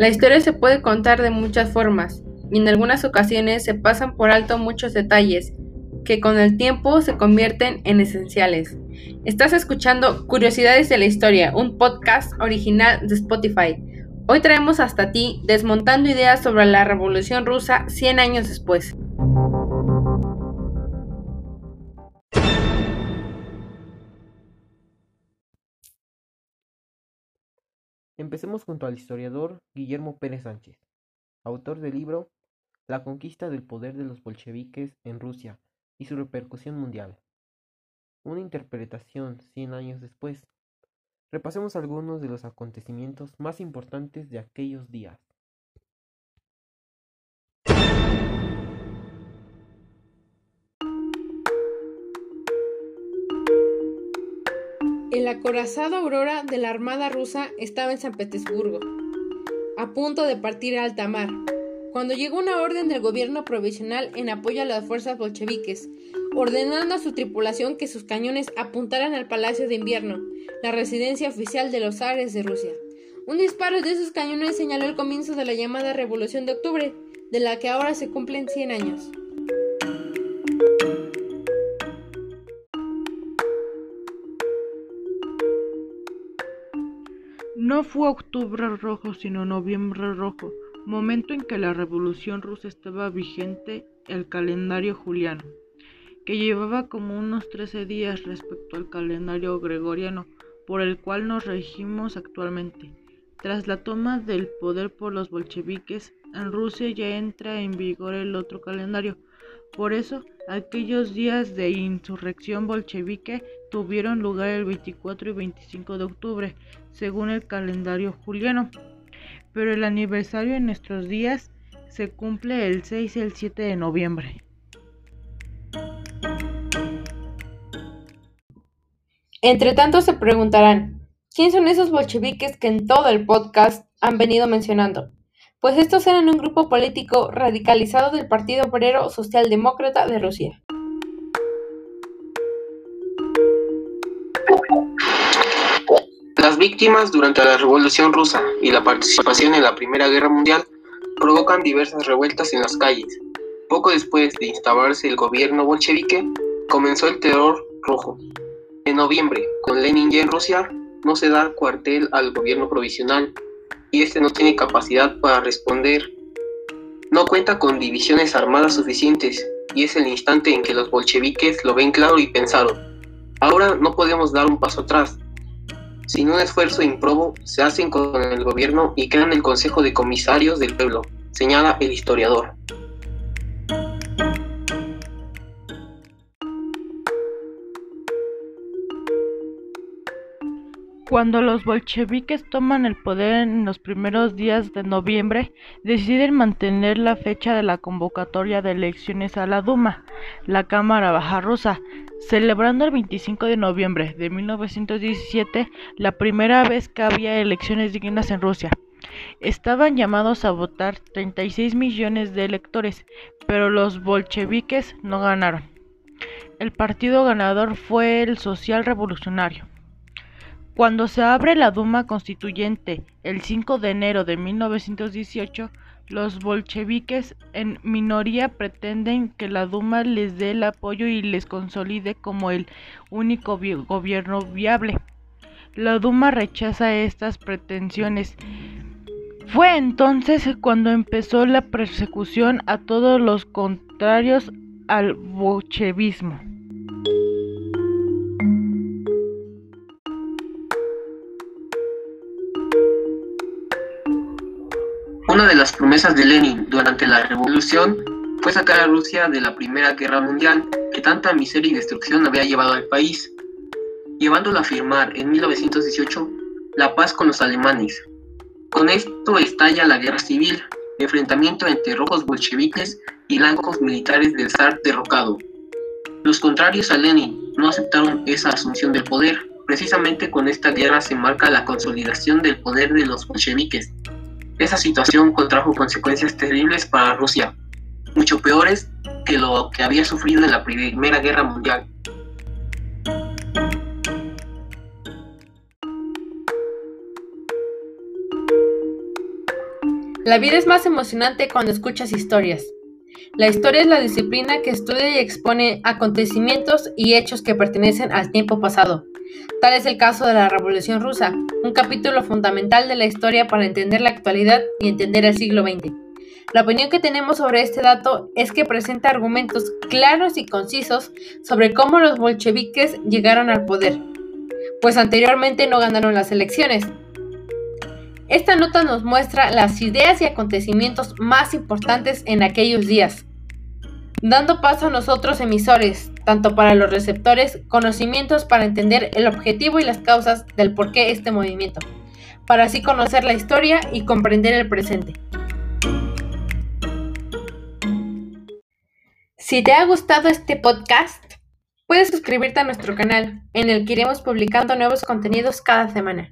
La historia se puede contar de muchas formas, y en algunas ocasiones se pasan por alto muchos detalles, que con el tiempo se convierten en esenciales. Estás escuchando Curiosidades de la Historia, un podcast original de Spotify. Hoy traemos hasta ti desmontando ideas sobre la Revolución Rusa 100 años después. Empecemos junto al historiador Guillermo Pérez Sánchez, autor del libro La conquista del poder de los bolcheviques en Rusia y su repercusión mundial. Una interpretación 100 años después. Repasemos algunos de los acontecimientos más importantes de aquellos días. El acorazado Aurora de la Armada rusa estaba en San Petersburgo, a punto de partir a alta mar, cuando llegó una orden del gobierno provisional en apoyo a las fuerzas bolcheviques, ordenando a su tripulación que sus cañones apuntaran al Palacio de Invierno, la residencia oficial de los zares de Rusia. Un disparo de esos cañones señaló el comienzo de la llamada Revolución de Octubre, de la que ahora se cumplen 100 años. No fue octubre rojo, sino noviembre rojo, momento en que la revolución rusa estaba vigente el calendario juliano, que llevaba como unos 13 días respecto al calendario gregoriano, por el cual nos regimos actualmente. Tras la toma del poder por los bolcheviques, en Rusia ya entra en vigor el otro calendario. Por eso, aquellos días de insurrección bolchevique tuvieron lugar el 24 y 25 de octubre, según el calendario juliano. Pero el aniversario en nuestros días se cumple el 6 y el 7 de noviembre. Entre tanto se preguntarán, ¿quién son esos bolcheviques que en todo el podcast han venido mencionando? Pues estos eran un grupo político radicalizado del Partido Obrero Socialdemócrata de Rusia. Víctimas durante la Revolución Rusa y la participación en la Primera Guerra Mundial provocan diversas revueltas en las calles. Poco después de instalarse el gobierno bolchevique, comenzó el terror rojo. En noviembre, con Lenin ya en Rusia, no se da cuartel al gobierno provisional y este no tiene capacidad para responder. No cuenta con divisiones armadas suficientes y es el instante en que los bolcheviques lo ven claro y pensaron, ahora no podemos dar un paso atrás, sin un esfuerzo improbo, se hacen con el gobierno y crean el Consejo de Comisarios del Pueblo, señala el historiador. Cuando los bolcheviques toman el poder en los primeros días de noviembre, deciden mantener la fecha de la convocatoria de elecciones a la Duma, la Cámara Baja Rusa, celebrando el 25 de noviembre de 1917 la primera vez que había elecciones dignas en Rusia. Estaban llamados a votar 36 millones de electores, pero los bolcheviques no ganaron. El partido ganador fue el Social Revolucionario. Cuando se abre la Duma Constituyente el 5 de enero de 1918, los bolcheviques en minoría pretenden que la Duma les dé el apoyo y les consolide como el único gobierno viable. La Duma rechaza estas pretensiones. Fue entonces cuando empezó la persecución a todos los contrarios al bolchevismo. Una de las promesas de Lenin durante la revolución fue sacar a Rusia de la Primera Guerra Mundial que tanta miseria y destrucción había llevado al país, llevándolo a firmar en 1918 la paz con los alemanes. Con esto estalla la guerra civil, enfrentamiento entre rojos bolcheviques y blancos militares del zar derrocado. Los contrarios a Lenin no aceptaron esa asunción del poder. Precisamente con esta guerra se marca la consolidación del poder de los bolcheviques esa situación contrajo consecuencias terribles para Rusia, mucho peores que lo que había sufrido en la Primera Guerra Mundial. La vida es más emocionante cuando escuchas historias. La historia es la disciplina que estudia y expone acontecimientos y hechos que pertenecen al tiempo pasado. Tal es el caso de la Revolución Rusa, un capítulo fundamental de la historia para entender la actualidad y entender el siglo XX. La opinión que tenemos sobre este dato es que presenta argumentos claros y concisos sobre cómo los bolcheviques llegaron al poder, pues anteriormente no ganaron las elecciones. Esta nota nos muestra las ideas y acontecimientos más importantes en aquellos días, dando paso a nosotros emisores, tanto para los receptores, conocimientos para entender el objetivo y las causas del por qué este movimiento, para así conocer la historia y comprender el presente. Si te ha gustado este podcast, puedes suscribirte a nuestro canal, en el que iremos publicando nuevos contenidos cada semana.